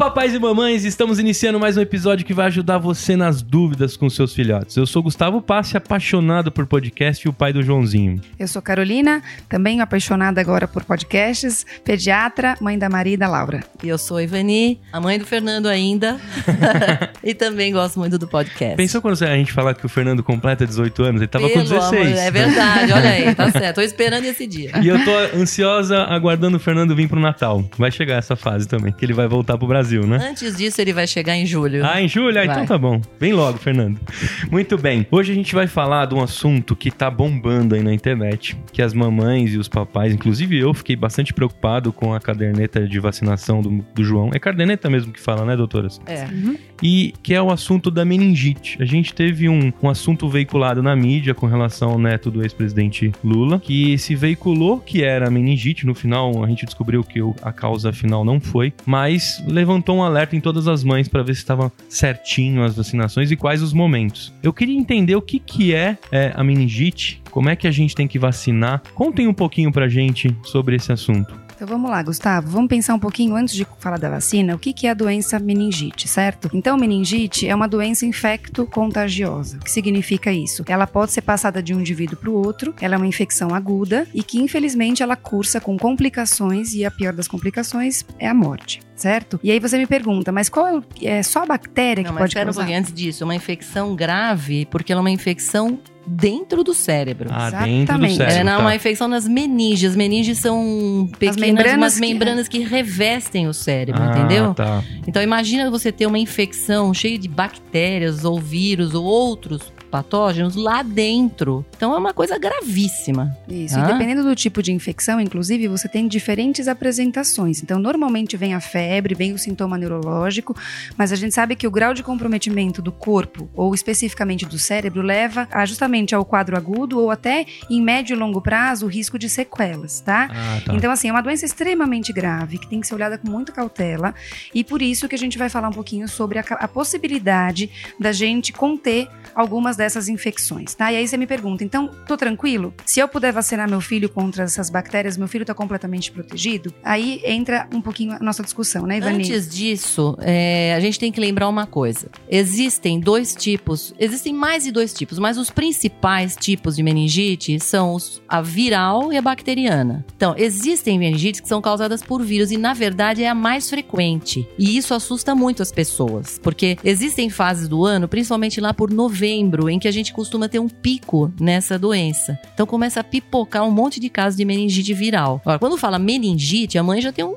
Papais e mamães! Estamos iniciando mais um episódio que vai ajudar você nas dúvidas com seus filhotes. Eu sou Gustavo Passe, apaixonado por podcast e o pai do Joãozinho. Eu sou Carolina, também apaixonada agora por podcasts, pediatra, mãe da Maria e da Laura. E eu sou a Ivani, a mãe do Fernando ainda, e também gosto muito do podcast. Pensou quando a gente falar que o Fernando completa 18 anos? Ele tava Pelo com 16. Amor, é verdade, olha aí, tá certo. Tô esperando esse dia. E eu tô ansiosa aguardando o Fernando vir pro Natal. Vai chegar essa fase também, que ele vai voltar pro Brasil, né? Antes disso, ele vai chegar em julho. Ah, em julho? Ah, então tá bom. Vem logo, Fernando. Muito bem. Hoje a gente vai falar de um assunto que tá bombando aí na internet, que as mamães e os papais, inclusive eu, fiquei bastante preocupado com a caderneta de vacinação do, do João. É caderneta mesmo que fala, né, doutoras? É. Uhum. E que é o assunto da meningite. A gente teve um, um assunto veiculado na mídia com relação ao neto do ex-presidente Lula, que se veiculou que era meningite. No final, a gente descobriu que a causa final não foi, mas levantou um alerta em todas as mães para ver se estava certinho as vacinações e quais os momentos. Eu queria entender o que, que é, é a meningite, como é que a gente tem que vacinar. Contem um pouquinho pra gente sobre esse assunto. Então vamos lá, Gustavo. Vamos pensar um pouquinho antes de falar da vacina, o que, que é a doença meningite, certo? Então, meningite é uma doença infecto-contagiosa. O que significa isso? Ela pode ser passada de um indivíduo para o outro, ela é uma infecção aguda e que, infelizmente, ela cursa com complicações e a pior das complicações é a morte certo? E aí você me pergunta, mas qual é, é só a bactéria Não, que pode causar? Um antes disso, é uma infecção grave, porque ela é uma infecção dentro do cérebro. Ah, Exatamente. dentro do cérebro. É não, tá. uma infecção nas meninges. As meninges são pequenas membranas, umas membranas que... que... revestem o cérebro, ah, entendeu? Tá. Então imagina você ter uma infecção cheia de bactérias ou vírus ou outros patógenos lá dentro. Então é uma coisa gravíssima. Isso. E dependendo do tipo de infecção, inclusive, você tem diferentes apresentações. Então, normalmente vem a febre, vem o sintoma neurológico, mas a gente sabe que o grau de comprometimento do corpo, ou especificamente do cérebro, leva a, justamente ao quadro agudo ou até em médio e longo prazo o risco de sequelas, tá? Ah, tá? Então, assim, é uma doença extremamente grave que tem que ser olhada com muita cautela e por isso que a gente vai falar um pouquinho sobre a, a possibilidade da gente conter algumas dessas infecções, tá? E aí você me pergunta, então, tô tranquilo? Se eu puder vacinar meu filho contra essas bactérias, meu filho tá completamente protegido? Aí entra um pouquinho a nossa discussão, né, Ivani? Antes disso, é, a gente tem que lembrar uma coisa. Existem dois tipos, existem mais de dois tipos, mas os principais tipos de meningite são os, a viral e a bacteriana. Então, existem meningites que são causadas por vírus e, na verdade, é a mais frequente. E isso assusta muito as pessoas, porque existem fases do ano, principalmente lá por novembro, em que a gente costuma ter um pico nessa doença. Então começa a pipocar um monte de casos de meningite viral. Agora, quando fala meningite, a mãe já tem um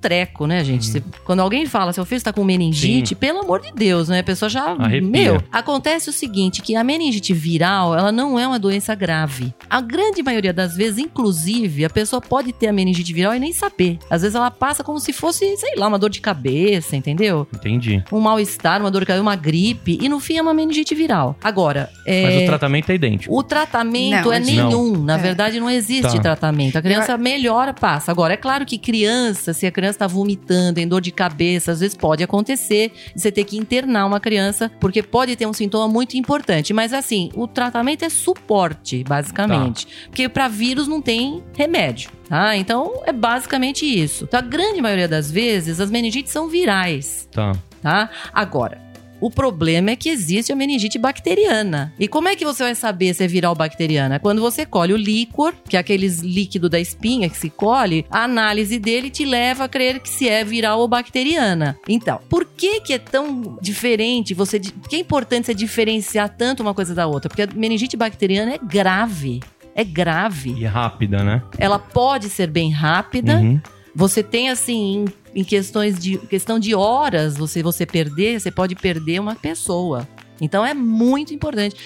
treco, né, gente? Hum. quando alguém fala, seu filho está com meningite, Sim. pelo amor de Deus, né? A pessoa já. Arrepia. Meu, acontece o seguinte: que a meningite viral, ela não é uma doença grave. A grande maioria das vezes, inclusive, a pessoa pode ter a meningite viral e nem saber. Às vezes ela passa como se fosse, sei lá, uma dor de cabeça, entendeu? Entendi. Um mal-estar, uma dor de cabeça, uma gripe, e no fim é uma meningite viral. Agora. É... Mas o tratamento é idêntico. O tratamento não, é nenhum. Não. Na é. verdade, não existe tá. tratamento. A criança Eu... melhora, passa. Agora, é claro que criança, se a criança está vomitando, tem dor de cabeça, às vezes pode acontecer você ter que internar uma criança, porque pode ter um sintoma muito importante. Mas assim, o tratamento é suporte, basicamente. Tá. Porque para vírus não tem remédio. Tá? Então é basicamente isso. Então, a grande maioria das vezes as meningites são virais. Tá. Tá? Agora, o problema é que existe a meningite bacteriana. E como é que você vai saber se é viral bacteriana? Quando você colhe o líquor, que é aquele líquido da espinha que se colhe, a análise dele te leva a crer que se é viral ou bacteriana. Então, por que que é tão diferente? Você, por que é importante você diferenciar tanto uma coisa da outra? Porque a meningite bacteriana é grave. É grave. E rápida, né? Ela pode ser bem rápida. Uhum. Você tem, assim, em questões de questão de horas você você perder, você pode perder uma pessoa. Então é muito importante.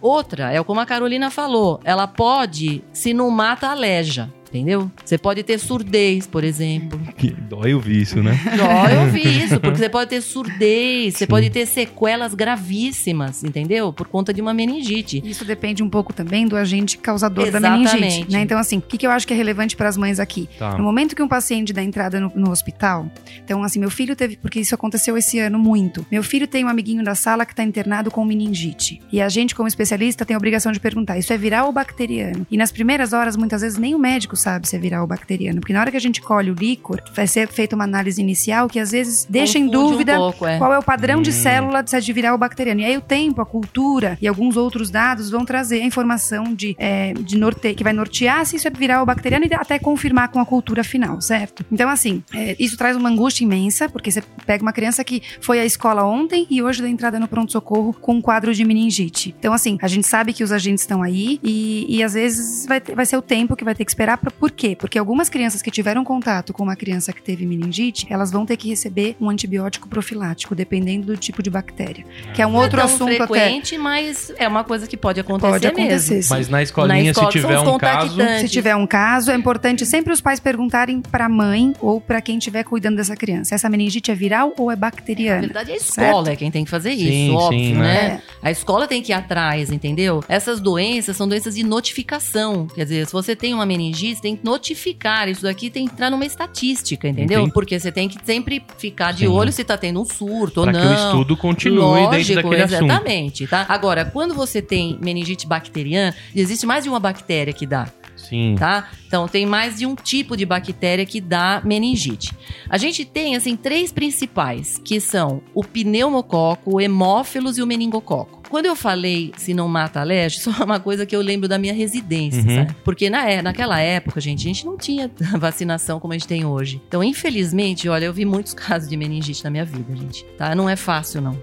Outra, é como a Carolina falou, ela pode, se não mata, aleja. Entendeu? Você pode ter surdez, por exemplo. Que dói ouvir isso, né? Dói ouvir isso, porque você pode ter surdez, você Sim. pode ter sequelas gravíssimas, entendeu? Por conta de uma meningite. Isso depende um pouco também do agente causador da Exatamente. meningite, né? Então, assim, o que, que eu acho que é relevante para as mães aqui? Tá. No momento que um paciente dá entrada no, no hospital, então, assim, meu filho teve, porque isso aconteceu esse ano muito. Meu filho tem um amiguinho da sala que está internado com meningite. E a gente, como especialista, tem a obrigação de perguntar: isso é viral ou bacteriano? E nas primeiras horas, muitas vezes, nem o médico sabe se é viral ou bacteriano. Porque na hora que a gente colhe o líquor, vai ser feita uma análise inicial que às vezes deixa em Confunde um dúvida pouco, é. qual é o padrão de Hum. célula se é de viral ou bacteriano. E aí o tempo, a cultura e alguns outros dados vão trazer a informação de, é, de norte, que vai nortear se isso é viral ou bacteriano e até confirmar com a cultura final, certo? Então, assim, é, isso traz uma angústia imensa, porque você pega uma criança que foi à escola ontem e hoje dá entrada no pronto-socorro com um quadro de meningite. Então, assim, a gente sabe que os agentes estão aí e, e às vezes vai, ter- vai ser o tempo que vai ter que esperar. Por quê? Porque algumas crianças que tiveram contato com uma criança que teve meningite, elas vão ter que receber um antibiótico profilático, dependendo do tipo de bactéria. Que é um Não outro é tão assunto até. frequente, mas é uma coisa que pode acontecer, Pode acontecer. mesmo. sim. Mas na escolinha, Na escola se tiver um caso. Se tiver um caso, é importante sempre os pais perguntarem para a mãe ou para quem estiver cuidando dessa criança. Essa meningite é viral ou é Na bacteriana? verdade, é a escola é quem tem que fazer isso, Sim, óbvio, sim, né? né? A escola tem que ir atrás, entendeu? Essas doenças são doenças de notificação. Quer dizer, se você tem uma meningite, você tem que notificar. Isso daqui tem que entrar numa estatística, entendeu? Entendi. Porque você tem que sempre ficar de Sim. olho se tá tendo um surto Para ou que não. o estudo continue dentro Lógico, daquele assunto. exatamente, tá? Agora, quando você tem meningite bacteriana, existe mais de uma bactéria que dá Sim. tá? Então tem mais de um tipo de bactéria que dá meningite. A gente tem assim três principais, que são o pneumococo, o hemófilos e o meningococo. Quando eu falei se não mata alérgico, isso é uma coisa que eu lembro da minha residência, Uhum. sabe? Porque na, é- naquela época, gente, a gente não tinha vacinação como a gente tem hoje. Então, infelizmente, olha, eu vi muitos casos de meningite na minha vida, gente, tá? Não é fácil, não.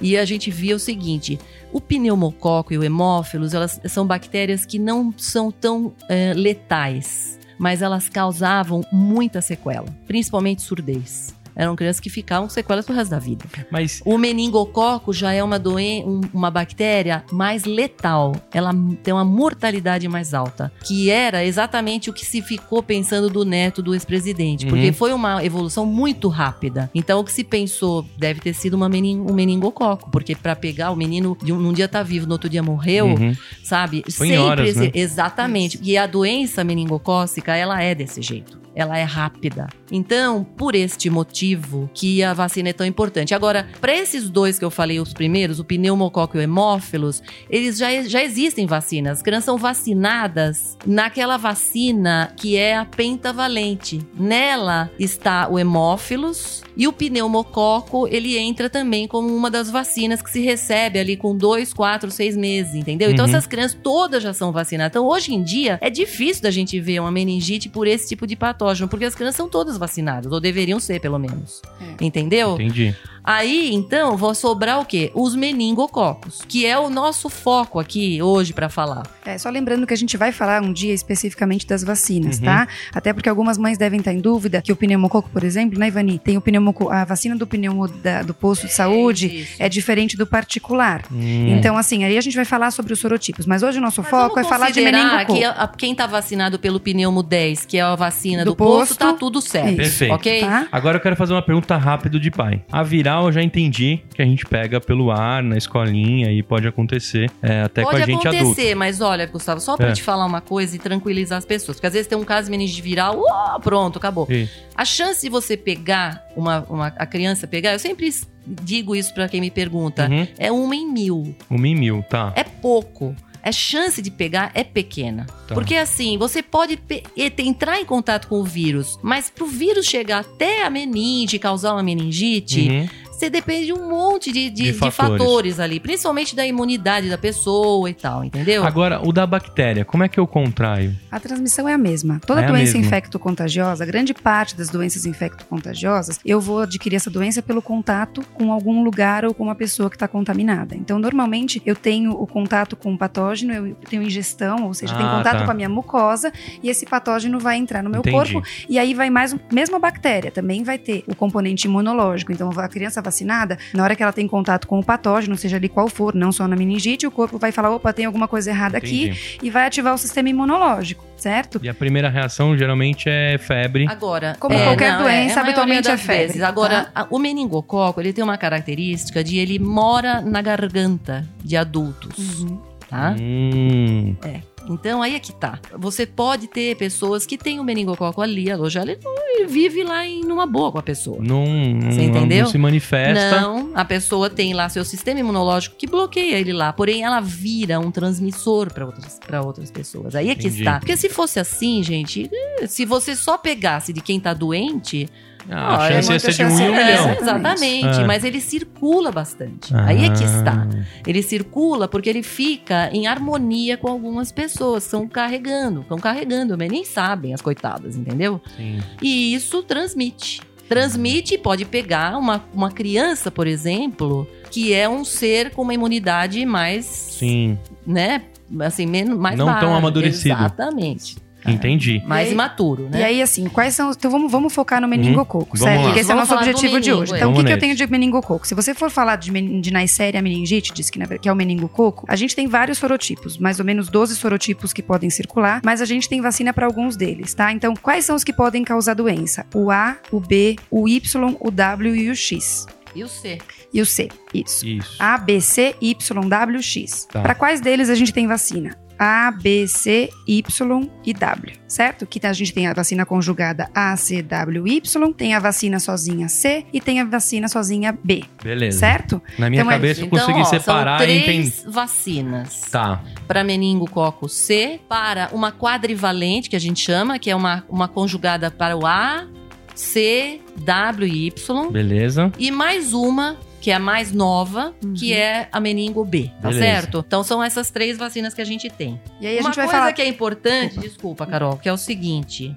E a gente via o seguinte: o pneumococo e o hemófilos, elas são bactérias que não são tão eh, letais, mas elas causavam muita sequela, principalmente surdez. Eram crianças que ficavam com sequelas pro resto da vida. Mas O meningococo já é uma, doen um- uma bactéria mais letal. Ela tem uma mortalidade mais alta. Que era exatamente o que se ficou pensando do neto do ex-presidente. Porque Uhum. foi uma evolução muito rápida. Então o que se pensou deve ter sido uma menin um meningococo. Porque para pegar o menino, de um, num dia tá vivo, no outro dia morreu, Uhum. sabe? Foi em horas, né? Exatamente. E a doença meningocócica, ela é desse jeito. Ela é rápida. Então, por este motivo que a vacina é tão importante. Agora, para esses dois que eu falei, os primeiros, o pneumococo e o hemófilos, eles já, já existem vacinas. As crianças são vacinadas naquela vacina que é a pentavalente. Nela está o hemófilos e o pneumococo, ele entra também como uma das vacinas que se recebe ali com dois, quatro, seis meses, entendeu? Então, Uhum. essas crianças todas já são vacinadas. Então, hoje em dia, é difícil da gente ver uma meningite por esse tipo de patógeno, porque as crianças são todas vacinadas, ou deveriam ser, pelo menos. É. Entendeu? Entendi. Aí, então, vão sobrar o quê? Os meningococos, que é o nosso foco aqui hoje pra falar. É, só lembrando que a gente vai falar um dia especificamente das vacinas, Uhum. tá? Até porque algumas mães devem estar em dúvida que o pneumococo, por exemplo, né, Ivani? Tem o pneumococo, a vacina do pneumo da- do posto de saúde Isso. é diferente do particular. Hum. Então, assim, aí a gente vai falar sobre os sorotipos. Mas hoje o nosso Mas foco é falar de meningococo. que a- quem tá vacinado pelo pneumo 10, que é a vacina do, Do posto, posto. tá tudo certo. Isso. Perfeito. Ok? Tá? Agora eu quero fazer uma pergunta rápida de pai. A eu já entendi que a gente pega pelo ar, na escolinha, e pode acontecer é, até Pode com a gente adulto. acontecer, mas olha, Gustavo, só pra É. te falar uma coisa e tranquilizar as pessoas. Porque às vezes tem um caso de meningite viral, pronto, acabou. A chance de você pegar, uma, uma- a criança pegar, eu sempre digo isso pra quem me pergunta, Uhum. é uma em mil. Um em mil, tá. É pouco. A chance de pegar é pequena. Tá. Porque assim, você pode entrar em contato com o vírus, mas pro vírus chegar até a meningite, causar uma meningite, Uhum. Você depende de um monte de, de- De de fatores. fatores. ali, principalmente da imunidade da pessoa e tal, entendeu? Agora, o da bactéria, como é que eu contraio? A transmissão é a mesma. Toda É doença infecto-contagiosa, grande parte das doenças infecto-contagiosas, eu vou adquirir essa doença pelo contato com algum lugar ou com uma pessoa que está contaminada. Então, normalmente, eu tenho o contato com o patógeno, eu tenho ingestão, ou seja, tenho Ah, contato tá. com a minha mucosa e esse patógeno vai entrar no meu Entendi. corpo e aí vai mais, mesmo a bactéria, também vai ter o componente imunológico. Então, a criança vacinada, na hora que ela tem contato com o patógeno, seja ali qual for, não só na meningite, o corpo vai falar, opa, tem alguma coisa errada aqui Entendi. e vai ativar o sistema imunológico, certo? E a primeira reação geralmente é febre. Agora, Como qualquer doença, a maioria habitualmente é febre, vezes. Agora, tá? a- o meningococo, ele tem uma característica de ele mora na garganta de adultos, Uhum. tá? Hum, Então aí é que tá. Você pode ter pessoas que têm o meningococo ali, alojado, ele vive lá em numa boa com a pessoa. não, Você entendeu? não se manifesta. Não, a pessoa tem lá seu sistema imunológico que bloqueia ele lá, porém ela vira um transmissor para outras, pra outras pessoas. Aí é que Entendi. está. Porque se fosse assim, gente, eh, se você só pegasse de quem tá doente, Ah, a Olha, chance ia muita ser de um em um é milhão. exatamente, Ah. mas ele circula bastante. Aí é que está. Ah, Ele circula porque ele fica em harmonia com algumas pessoas, estão carregando, estão carregando, mas nem sabem as coitadas, entendeu? Sim. E isso transmite. Transmite e pode pegar uma, uma criança, por exemplo, que é um ser com uma imunidade mais, Sim, né, assim, menos, mais Não tão amadurecido. Exatamente. Entendi. Mais E aí- imaturo, né? E aí, assim, quais são. Então vamos, vamos focar no meningococo, Vamos certo? lá. Porque esse é o Vamos nosso objetivo de hoje. é. Então, o que, Vamos que eu tenho de meningococo? Se você for falar de, men- de Neisseria meningite, diz que, que é o meningococo, a gente tem vários sorotipos, mais ou menos 12 sorotipos que podem circular, mas a gente tem vacina para alguns deles, tá? Então, quais são os que podem causar doença? O A, o B, o Y, o W e o X. E o C? E o C, isso. Isso. A, B, C, Y, W, X. Tá. Para quais deles a gente tem vacina? A, B, C, Y e W, certo? Que a gente tem a vacina conjugada A, C, W, Y, tem a vacina sozinha C e tem a vacina sozinha B, Beleza. certo? Na minha Então é cabeça eu Então, consegui ó, separar são e entender. três vacinas. Tá. Para meningococo C, para uma quadrivalente, que a gente chama, que é uma, uma conjugada para o A, C, W e Y. Beleza. E mais uma, que é a mais nova, que Uhum. é a meningo B, tá Beleza. certo? Então são essas três vacinas que a gente tem. E aí a uma gente vai coisa falar. que é importante, desculpa, Carol, que é o seguinte.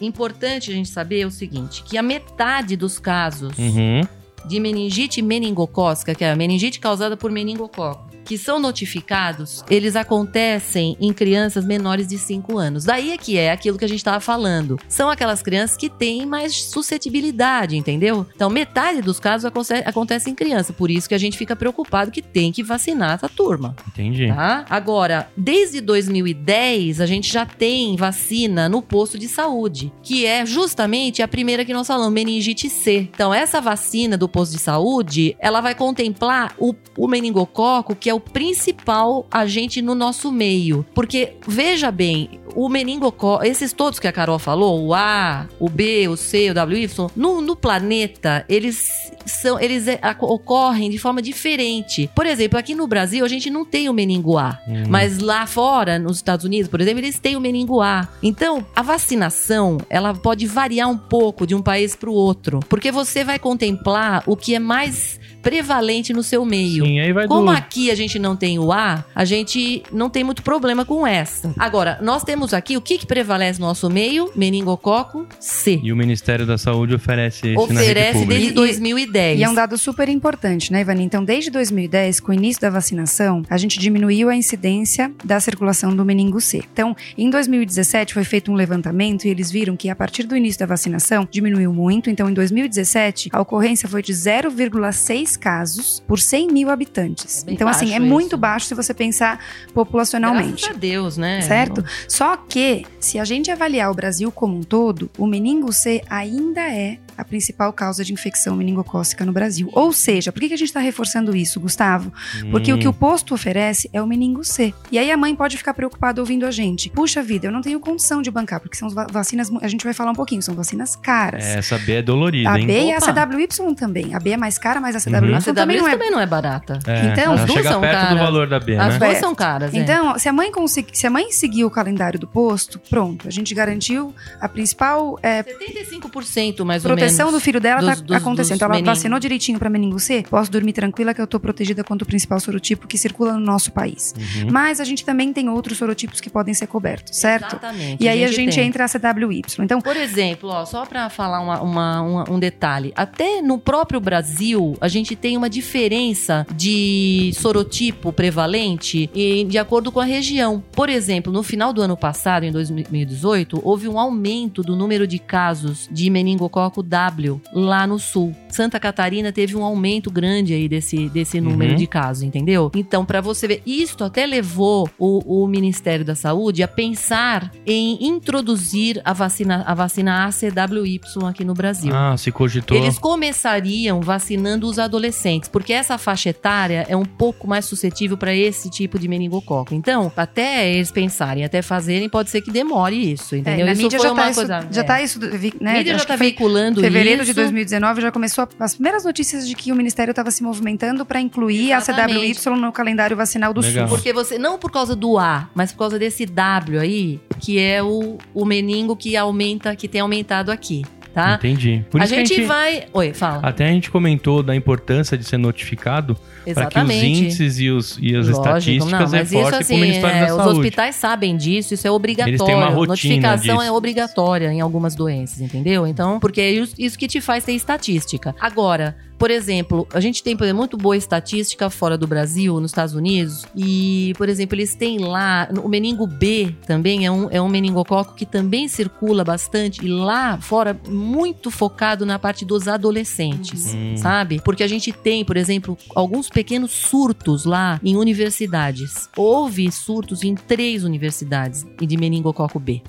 Importante a gente saber o seguinte, que a metade dos casos Uhum. de meningite meningocócica, que é a meningite causada por meningococo, que são notificados, eles acontecem em crianças menores de 5 anos. Daí é que é aquilo que a gente estava falando. São aquelas crianças que têm mais suscetibilidade, entendeu? Então, metade dos casos aconte- acontece em criança. Por isso que a gente fica preocupado que tem que vacinar essa turma. Entendi. Tá? Agora, desde 2010, a gente já tem vacina no posto de saúde, que é justamente a primeira que nós falamos, meningite C. Então, essa vacina do posto de saúde, ela vai contemplar o, o meningococo, que é o principal agente no nosso meio. Porque, veja bem, o meningococo, esses todos que a Carol falou, o A, o B, o C, o W, Y, no, no planeta, eles são, eles é, ocorrem de forma diferente. Por exemplo, aqui no Brasil, a gente não tem o meningo A. Hum. Mas lá fora, nos Estados Unidos, por exemplo, eles têm o meningo A. Então, a vacinação, ela pode variar um pouco de um país para o outro, porque você vai contemplar o que é mais prevalente no seu meio. Sim, aí vai Como do... aqui a gente não tem o A, a gente não tem muito problema com essa. Agora, nós temos aqui o que, que prevalece no nosso meio? Meningococo C. E o Ministério da Saúde oferece esse na rede Oferece desde E- 2010. E é um dado super importante, né, Ivani? Então, desde 2010, com o início da vacinação, a gente diminuiu a incidência da circulação do meningo C. Então, em 2017 foi feito um levantamento e eles viram que a partir do início da vacinação diminuiu muito. Então, em 2017, a ocorrência foi de 0,6 casos por 100 mil habitantes. É então, assim, é baixo muito isso. baixo se você pensar populacionalmente. Graças a Deus, né? Certo? Só que, se a gente avaliar o Brasil como um todo, o meningo C ainda é a principal causa de infecção meningocócica no Brasil. Ou seja, por que que a gente está reforçando isso, Gustavo? Porque Hum. o que o posto oferece é o meningo C. E aí a mãe pode ficar preocupada ouvindo a gente. Puxa vida, eu não tenho condição de bancar, porque são va- vacinas, a gente vai falar um pouquinho, são vacinas caras. É, Essa B é dolorida, A hein? B e a. CWY também. A B é mais cara, mas a CWY Uhum. A CW também não é. também não é barata. É, Então, as duas chega são perto do caras. valor da B, As né? duas É. são caras, é. Então, se a mãe conseguir, se a mãe seguir o calendário do posto, pronto, a gente garantiu a principal é, 75% mais ou menos. Proteção do filho dela dos- tá dos- acontecendo. dos Então, ela meningo. vacinou direitinho pra meningo C, posso dormir tranquila que eu tô protegida contra o principal sorotipo que circula no nosso país. Uhum. Mas a gente também tem outros sorotipos que podem ser cobertos, certo? Exatamente. E aí a gente tem. entra a CWY. Então, Por exemplo, ó, só para falar uma- uma- uma- um detalhe, até no próprio Brasil a gente tem uma diferença de sorotipo prevalente e de acordo com a região. Por exemplo, no final do ano passado, em 2018, houve um aumento do número de casos de meningococo CW lá no sul. Santa Catarina teve um aumento grande aí desse, desse número Uhum. de casos, entendeu? Então, para você ver, isto até levou o, o Ministério da Saúde a pensar em introduzir a vacina, a vacina ACWY aqui no Brasil. Ah, se cogitou. Eles começariam vacinando os adolescentes, porque essa faixa etária é um pouco mais suscetível para esse tipo de meningococo. Então, até eles pensarem, até fazerem, pode ser que demore isso, É, entendeu? na isso mídia foi já uma tá, isso, coisa. já é. tá isso, né? A mídia acho já tá veiculando fevereiro isso. de 2019 já começou as primeiras notícias de que o Ministério estava se movimentando para incluir Exatamente. a CWY no calendário vacinal do Legal. SUS. Porque você, não por causa do A, mas por causa desse W aí, que é o, o meningo que aumenta, que tem aumentado aqui, tá? Entendi. Por a isso que gente, vai. Oi, fala. Até a gente comentou da importância de ser notificado para que os índices e, os, e as Lógico, estatísticas não, mas isso reforcem para assim, o Ministério é, da os Saúde. hospitais sabem disso, isso é obrigatório. Eles têm uma rotina Notificação disso. é obrigatória em algumas doenças, entendeu? Então, porque é isso- isso que te faz ter estatística. Agora, por exemplo, a gente tem por exemplo, muito boa estatística fora do Brasil, nos Estados Unidos, e, por exemplo, eles têm lá, o meningo B também é um, é um meningococo que também circula bastante, e lá fora, muito focado na parte dos adolescentes Hum. sabe? Porque a gente tem, por exemplo, alguns pequenos surtos lá em universidades. Houve surtos em três universidades de meningococo B.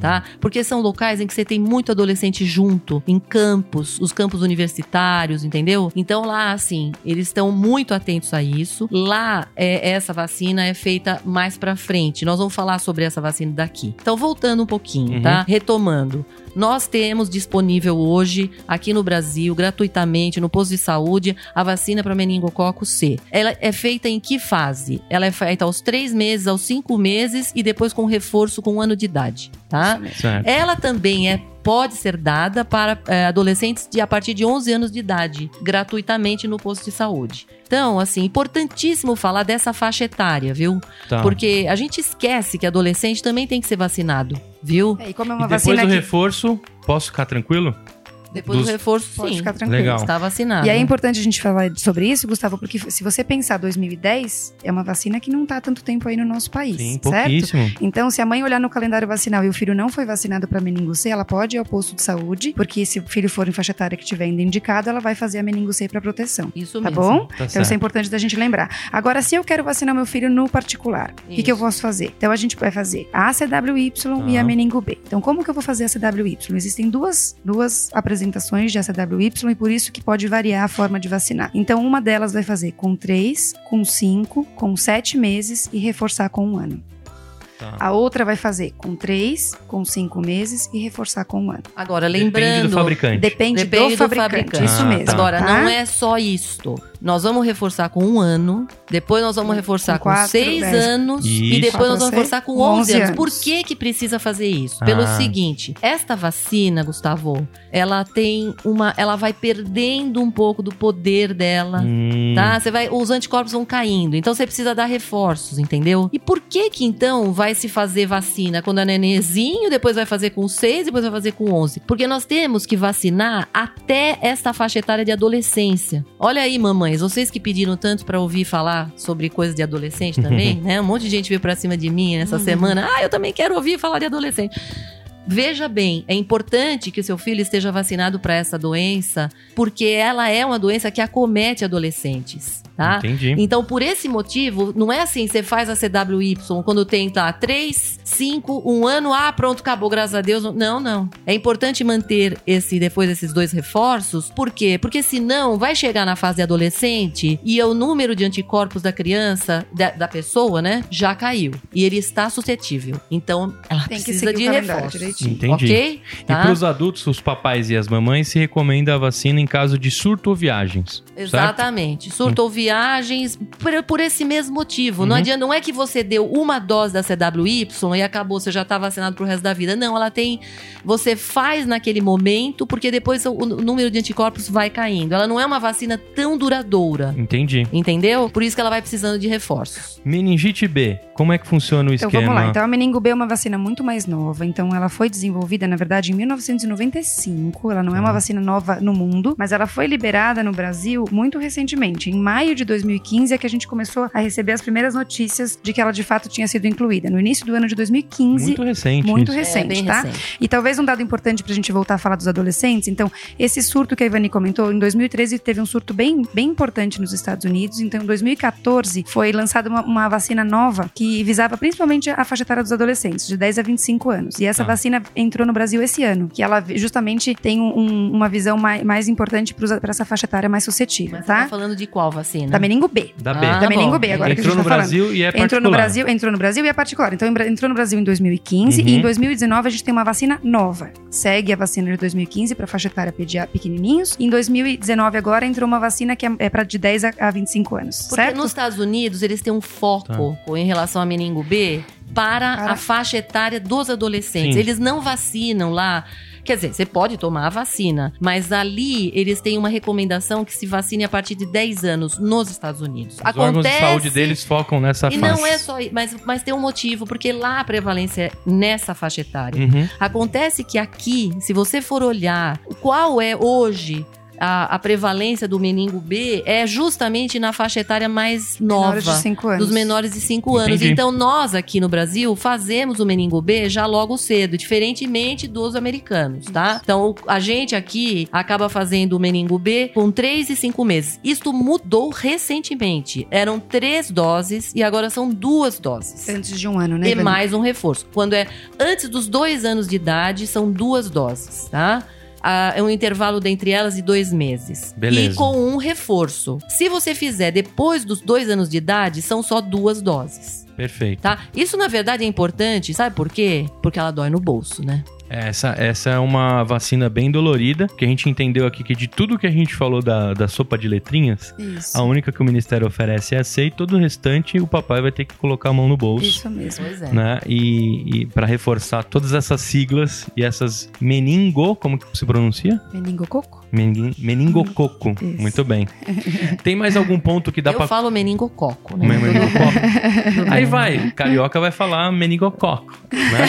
Tá? Porque são locais em que você tem muito adolescente junto, em campos, os campos universitários, entendeu? Então lá, assim, eles estão muito atentos a isso. Lá, é, essa vacina é feita mais pra frente. Nós vamos falar sobre essa vacina daqui. Então, voltando um pouquinho, Uhum. tá? Retomando. Nós temos disponível hoje, aqui no Brasil, gratuitamente, no posto de saúde, a vacina para meningococo C. Ela é feita em que fase? Ela é feita aos três meses, aos cinco meses e depois com reforço com um ano de idade, tá? Certo. Ela também é pode ser dada para é, adolescentes de a partir de 11 anos de idade, gratuitamente no posto de saúde. Então, assim, importantíssimo falar dessa faixa etária, viu? Tá. Porque a gente esquece que adolescente também tem que ser vacinado, viu? É, e como é E uma depois vacina do que reforço, posso ficar tranquilo? Depois Dos- do reforço, pode sim. ficar tranquilo. Legal. Está vacinado. E é importante a gente falar sobre isso, Gustavo, porque se você pensar 2010, é uma vacina que não está há tanto tempo aí no nosso país, Sim, certo? Então, se a mãe olhar no calendário vacinal e o filho não foi vacinado para meningo C, ela pode ir ao posto de saúde, porque se o filho for em faixa etária que tiver ainda indicado, ela vai fazer a meningo C para proteção. Isso Tá mesmo. bom? Tá Então, isso é certo. importante da gente lembrar. Agora, se eu quero vacinar meu filho no particular, o que, que eu posso fazer? Então, a gente vai fazer a ACWY e Tá. a meningo B. Então, como que eu vou fazer a ACWY? Existem duas, duas apresentações de ACWY e por isso que pode variar a forma de vacinar. Então, uma delas vai fazer com 3, com 5, com 7 meses e reforçar com um ano. Tá. A outra vai fazer com 3, com 5 meses e reforçar com um ano. Agora, Depende lembrando. do fabricante. Depende, Depende do, fabricante. Isso Ah, mesmo. tá. Agora, tá? não é só isto. Nós vamos reforçar com um ano, depois nós vamos reforçar com, quatro, seis dez. anos e Isso. depois nós vamos reforçar com com 11 11 anos. anos. Por que que precisa fazer isso? Pelo Ah. seguinte, esta vacina, Gustavo, ela tem uma, ela vai perdendo um pouco do poder dela. Hum, Tá? Você vai, os anticorpos vão caindo, então você precisa dar reforços, entendeu? E por que que então vai se fazer vacina quando é nenenzinho, depois vai fazer com 6, depois vai fazer com 11? Porque nós temos que vacinar até esta faixa etária de adolescência. Olha aí, mamães, vocês que pediram tanto pra ouvir falar sobre coisas de adolescente também, né? Um monte de gente veio pra cima de mim nessa Uhum. semana. Ah, eu também quero ouvir falar de adolescente. Veja bem, é importante que o seu filho esteja vacinado para essa doença, porque ela é uma doença que acomete adolescentes, tá? Entendi. Então, por esse motivo, não é assim, você faz a CWY quando tem tá 3, 5, 1 ano, ah, pronto, acabou, graças a Deus. Não, não. É importante manter esse depois esses dois reforços, por quê? Porque senão vai chegar na fase adolescente e o número de anticorpos da criança, da, da pessoa, né, já caiu. E ele está suscetível. Então, ela Tem que precisa de o calendário reforços. Entendi. Ok? E Tá? para os adultos, os papais e as mamães, se recomenda a vacina em caso de surto ou viagens. certo? Exatamente. Surto ou viagens por, por esse mesmo motivo. Não Uhum. adianta, não é que você deu uma dose da CWY e acabou, você já está vacinado pro resto da vida. Não, ela tem. Você faz naquele momento, porque depois o, o número de anticorpos vai caindo. Ela não é uma vacina tão duradoura. Entendi. Entendeu? Por isso que ela vai precisando de reforços. Meningite B, como é que funciona o Então esquema? vamos lá. Então a meningo B é uma vacina muito mais nova. Então ela foi foi desenvolvida, na verdade, em 1995. Ela não é uma Ah. vacina nova no mundo, mas ela foi liberada no Brasil muito recentemente. Em maio de 2015 é que a gente começou a receber as primeiras notícias de que ela de fato tinha sido incluída. No início do ano de 2015. Muito recente. Muito isso. recente, é bem tá? recente. E talvez um dado importante pra gente voltar a falar dos adolescentes. Então, esse surto que a Ivani comentou, em 2013 teve um surto bem, bem importante nos Estados Unidos. Então, em 2014 foi lançada uma, uma vacina nova que visava principalmente a faixa etária dos adolescentes, de 10 a 25 anos. E essa Tá. vacina entrou no Brasil esse ano, que ela justamente tem um- um- uma visão mais, mais importante para essa faixa etária mais suscetível, Mas você tá tá? falando de qual vacina? Da meningo B. Da B. Ah, da meningo bom. B, agora que a Entrou gente no tá falando. Brasil e é particular. Entrou no Brasil, entrou no Brasil e é particular. Então entrou no Brasil em 2015 Uhum. e em 2019 a gente tem uma vacina nova. Segue a vacina de 2015 para faixa etária pedia- pequenininhos. Em 2019 agora entrou uma vacina que é, é para de 10 a, a 25 anos, Porque certo? nos Estados Unidos eles têm um foco em relação a meningo B para, a faixa etária dos adolescentes. Sim. Eles não vacinam lá. Quer dizer, você pode tomar a vacina, mas ali eles têm uma recomendação que se vacine a partir de 10 anos nos Estados Unidos. Os órgãos de saúde deles focam nessa E faixa. não é só, mas, mas tem um motivo, porque lá a prevalência é nessa faixa etária. Uhum. Acontece que aqui, se você for olhar qual é hoje a, a prevalência do meningo B, é justamente na faixa etária mais nova. Menores de 5 anos. Dos menores de 5 anos. Então, nós aqui no Brasil fazemos o meningo B já logo cedo, diferentemente dos americanos, tá? Então, a gente aqui acaba fazendo o meningo B com 3 e 5 meses. Isto mudou recentemente. Eram três doses e agora são duas doses Antes de um ano, né? e mais um reforço. Quando é antes dos dois anos de idade, são duas doses, tá? É um intervalo dentre elas de dois meses. Beleza. E com um reforço. Se você fizer depois dos dois anos de idade, são só duas doses. Perfeito. Tá? Isso, na verdade, é importante, sabe por quê? Porque ela dói no bolso, né? Essa, essa é uma vacina bem dolorida, que a gente entendeu aqui que de tudo que a gente falou da, da sopa de letrinhas, Isso. a única que o Ministério oferece é a C e todo o restante o papai vai ter que colocar a mão no bolso. Isso mesmo. Pois é. Né? E, e para reforçar todas essas siglas e essas meningo, como que se pronuncia? Meningococo? Menin, meningococo. Isso. Muito bem. Tem mais algum ponto que dá Eu pra falo meningococo, né? Meningococo. Aí vai, carioca vai falar meningococo, né?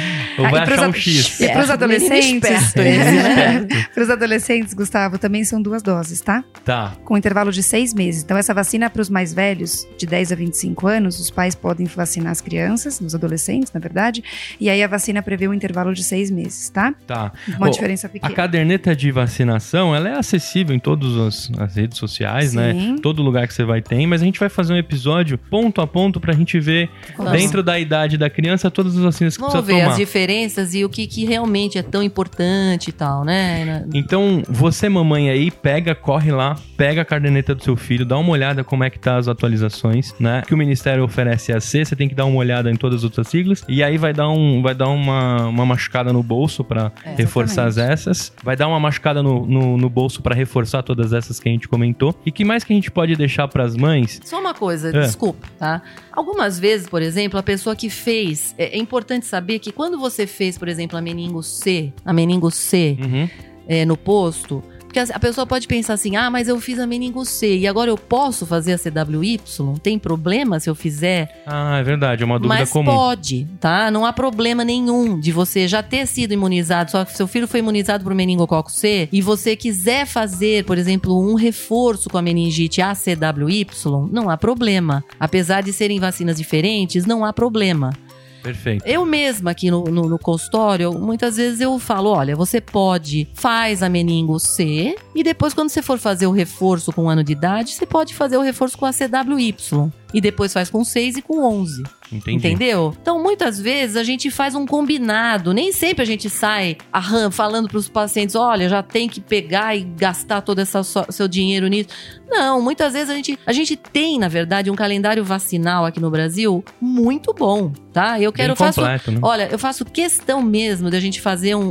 Ou vai achar um X. E pros É, adolescentes? esse, né? Para os adolescentes, Gustavo, também são duas doses, tá? Tá. Com intervalo de seis meses. Então, essa vacina é para os mais velhos, de 10 a 25 anos, os pais podem vacinar as crianças, os adolescentes, na verdade. E aí a vacina prevê um intervalo de seis meses, tá? Tá. Uma diferença A pequena. caderneta de vacinação, ela é acessível em todas as, as redes sociais, né? Sim. Todo lugar que você vai ter, mas a gente vai fazer um episódio ponto a ponto pra gente ver Vamos. dentro da idade da criança todas as vacinas que Vamos precisa ver tomar. as diferenças e o que, que realmente é tão importante e tal, né? Então, você, mamãe aí, pega, corre lá, pega a caderneta do seu filho, dá uma olhada como é que tá as atualizações, né? Que o Ministério oferece a C, você tem que dar uma olhada em todas as outras siglas, e aí vai dar, um, vai dar uma, uma machucada no bolso pra É, reforçar essas, vai dar uma machucada no, no, no bolso pra reforçar todas essas que a gente comentou. E que mais que a gente pode deixar pras mães? Só uma coisa, É. desculpa, tá? Algumas vezes, por exemplo, a pessoa que fez. É, é importante saber que quando você fez, por exemplo, a meningo C, a meningo C Uhum. é, no posto. Porque a pessoa pode pensar assim: ah, mas eu fiz a meningo C e agora eu posso fazer a CWY? Tem problema se eu fizer? Ah, é verdade, é uma dúvida Mas comum. pode, tá? Não há problema nenhum de você já ter sido imunizado, só que seu filho foi imunizado por meningococo C e você quiser fazer, por exemplo, um reforço com a meningite ACWY, não há problema. Apesar de serem vacinas diferentes, não há problema. Perfeito. Eu mesma aqui no, no, no consultório, muitas vezes eu falo: olha, você pode, faz a meningo C, e depois, quando você for fazer o reforço com um ano de idade, você pode fazer o reforço com a CWY. E depois faz com 6 e com 11. Entendi. Entendeu? Então, muitas vezes a gente faz um combinado. Nem sempre a gente sai falando para os pacientes: olha, já tem que pegar e gastar todo esse seu dinheiro nisso. Não, muitas vezes a gente, a gente tem, na verdade, um calendário vacinal aqui no Brasil muito bom, tá? Eu quero, Bem faço. completo, né? Olha, eu faço questão mesmo de a gente fazer um,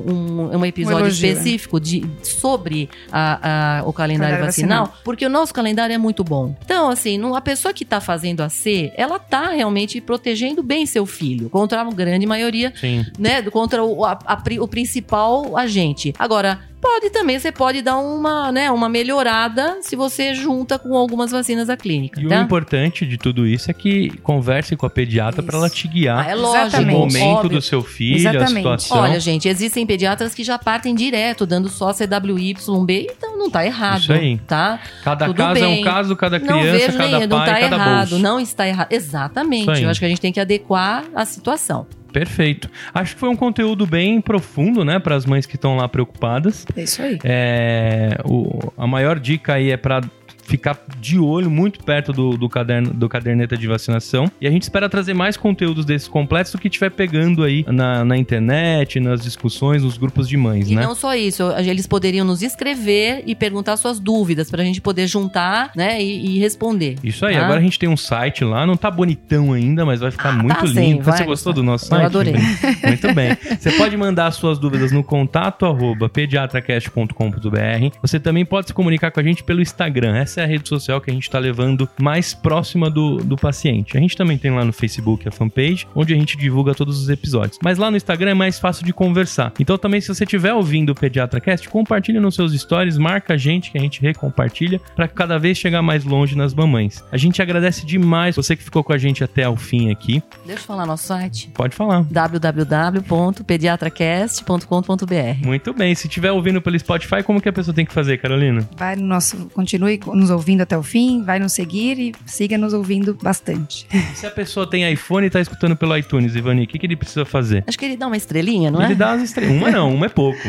um, um episódio elogio, é. específico de, sobre a, a- o calendário, Calendário vacinal, vacinal. porque o nosso calendário é muito bom. Então, assim, não- a pessoa que tá fazendo a C, ela tá realmente protegendo bem seu filho contra a grande maioria Sim. né, contra o, a- a o principal agente. Agora, Pode também, você pode dar uma, né, uma melhorada se você junta com algumas vacinas da clínica. E tá? o importante de tudo isso é que converse com a pediatra para ela te guiar Ah, é lógico. no Exatamente. momento óbvio. do seu filho, Exatamente. a situação. Olha, gente, existem pediatras que já partem direto, dando só CWYB, então não tá errado. Isso aí. Tá? cada tudo caso é um bem. caso, cada não criança, vejo cada nem, não pai, tá cada errado. bolso. Não está errado. Exatamente. Eu acho que a gente tem que adequar a situação. Perfeito. Acho que foi um conteúdo bem profundo, né, para as mães que estão lá preocupadas. É isso aí. É, o- a maior dica aí é para ficar de olho muito perto do, do caderno do caderneta de vacinação. E a gente espera trazer mais conteúdos desses completos do que tiver pegando aí na, na internet, nas discussões, nos grupos de mães, E né? não só isso, eles poderiam nos escrever e perguntar suas dúvidas pra gente poder juntar, né, e, e responder. Isso aí, tá? agora a gente tem um site lá, não tá bonitão ainda, mas vai ficar muito tá sim, lindo. vai Você gostou do nosso Eu site? adorei. Muito bem. Você pode mandar suas dúvidas no contato arroba pediatracast.com.br. Você também pode se comunicar com a gente pelo Instagram. Essa é a rede social que a gente está levando mais próxima do, do paciente. A gente também tem lá no Facebook a fanpage, onde a gente divulga todos os episódios. Mas lá no Instagram é mais fácil de conversar. Então também, se você estiver ouvindo o PediatraCast, compartilha nos seus stories, marca a gente que a gente recompartilha para cada vez chegar mais longe nas mamães. A gente agradece demais você que ficou com a gente até o fim aqui. Deixa eu falar nosso site. Pode falar. www.pediatracast.com.br Muito bem. Se estiver ouvindo pelo Spotify, como que a pessoa tem que fazer, Carolina? Vai no nosso. Continue nos ouvindo até o fim, vai nos seguir e siga nos ouvindo bastante. Se a pessoa tem iPhone e tá escutando pelo iTunes, Ivani, o que, que ele precisa fazer? Acho que ele dá uma estrelinha, não ele é? dá as estrelas. Uma não, uma é pouco.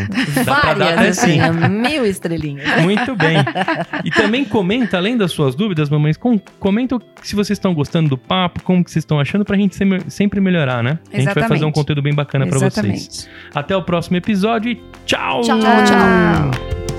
Dá pra dar até Várias, sim. assim, mil estrelinhas. Muito bem. E também comenta, além das suas dúvidas, mamães, com, comenta se vocês estão gostando do papo, como que vocês estão achando, pra gente sempre, melhorar, né? A gente vai fazer um Exatamente. conteúdo bem bacana pra vocês. Exatamente. Até o próximo episódio e tchau! Tchau, tchau.